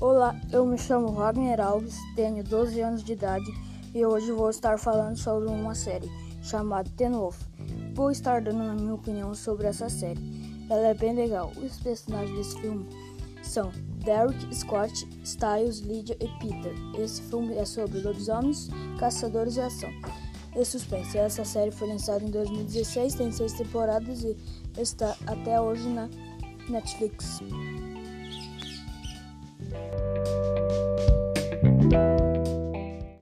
Olá, eu me chamo Wagner Alves, tenho 12 anos de idade e hoje vou estar falando sobre uma série chamada Ten Wolf. Vou estar dando a minha opinião sobre essa série. Ela é bem legal. Os personagens desse filme são Derek, Scott, Styles, Lydia e Peter. Esse filme é sobre lobisomens, caçadores e ação. E suspense. Essa série foi lançada em 2016, tem seis temporadas e está até hoje na Netflix. Thank you.